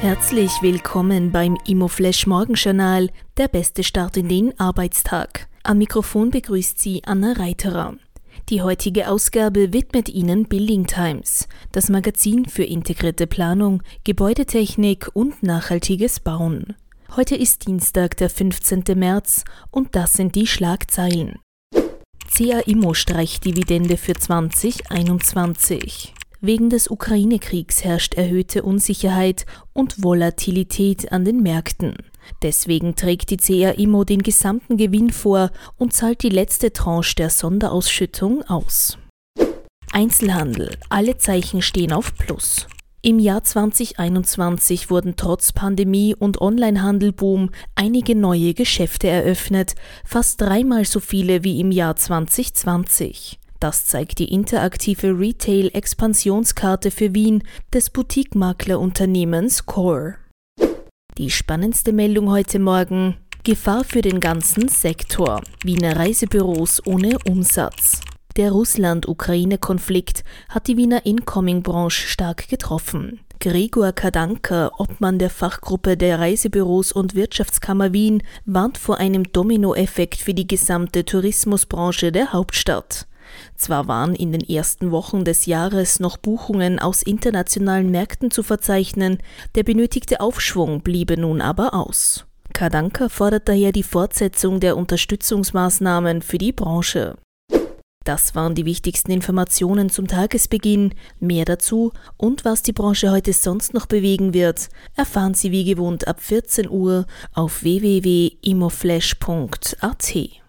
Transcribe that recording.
Herzlich willkommen beim Immoflash Morgenjournal, der beste Start in den Arbeitstag. Am Mikrofon begrüßt Sie Anna Reiterer. Die heutige Ausgabe widmet Ihnen Building Times, das Magazin für integrierte Planung, Gebäudetechnik und nachhaltiges Bauen. Heute ist Dienstag, der 15. März und das sind die Schlagzeilen. CA Immo streicht Dividende für 2021. Wegen des Ukraine-Kriegs herrscht erhöhte Unsicherheit und Volatilität an den Märkten. Deswegen trägt die Immo den gesamten Gewinn vor und zahlt die letzte Tranche der Sonderausschüttung aus. Einzelhandel. Alle Zeichen stehen auf Plus. Im Jahr 2021 wurden trotz Pandemie und Onlinehandelboom einige neue Geschäfte eröffnet, fast dreimal so viele wie im Jahr 2020. Das zeigt die interaktive Retail-Expansionskarte für Wien des Boutique-Maklerunternehmens Core. Die spannendste Meldung heute Morgen. Gefahr für den ganzen Sektor. Wiener Reisebüros ohne Umsatz. Der Russland-Ukraine-Konflikt hat die Wiener Incoming-Branche stark getroffen. Gregor Kadanka, Obmann der Fachgruppe der Reisebüros und Wirtschaftskammer Wien, warnt vor einem Dominoeffekt für die gesamte Tourismusbranche der Hauptstadt. Zwar waren in den ersten Wochen des Jahres noch Buchungen aus internationalen Märkten zu verzeichnen, der benötigte Aufschwung bliebe nun aber aus. Kadanka fordert daher die Fortsetzung der Unterstützungsmaßnahmen für die Branche. Das waren die wichtigsten Informationen zum Tagesbeginn. Mehr dazu und was die Branche heute sonst noch bewegen wird, erfahren Sie wie gewohnt ab 14 Uhr auf www.imoflash.at.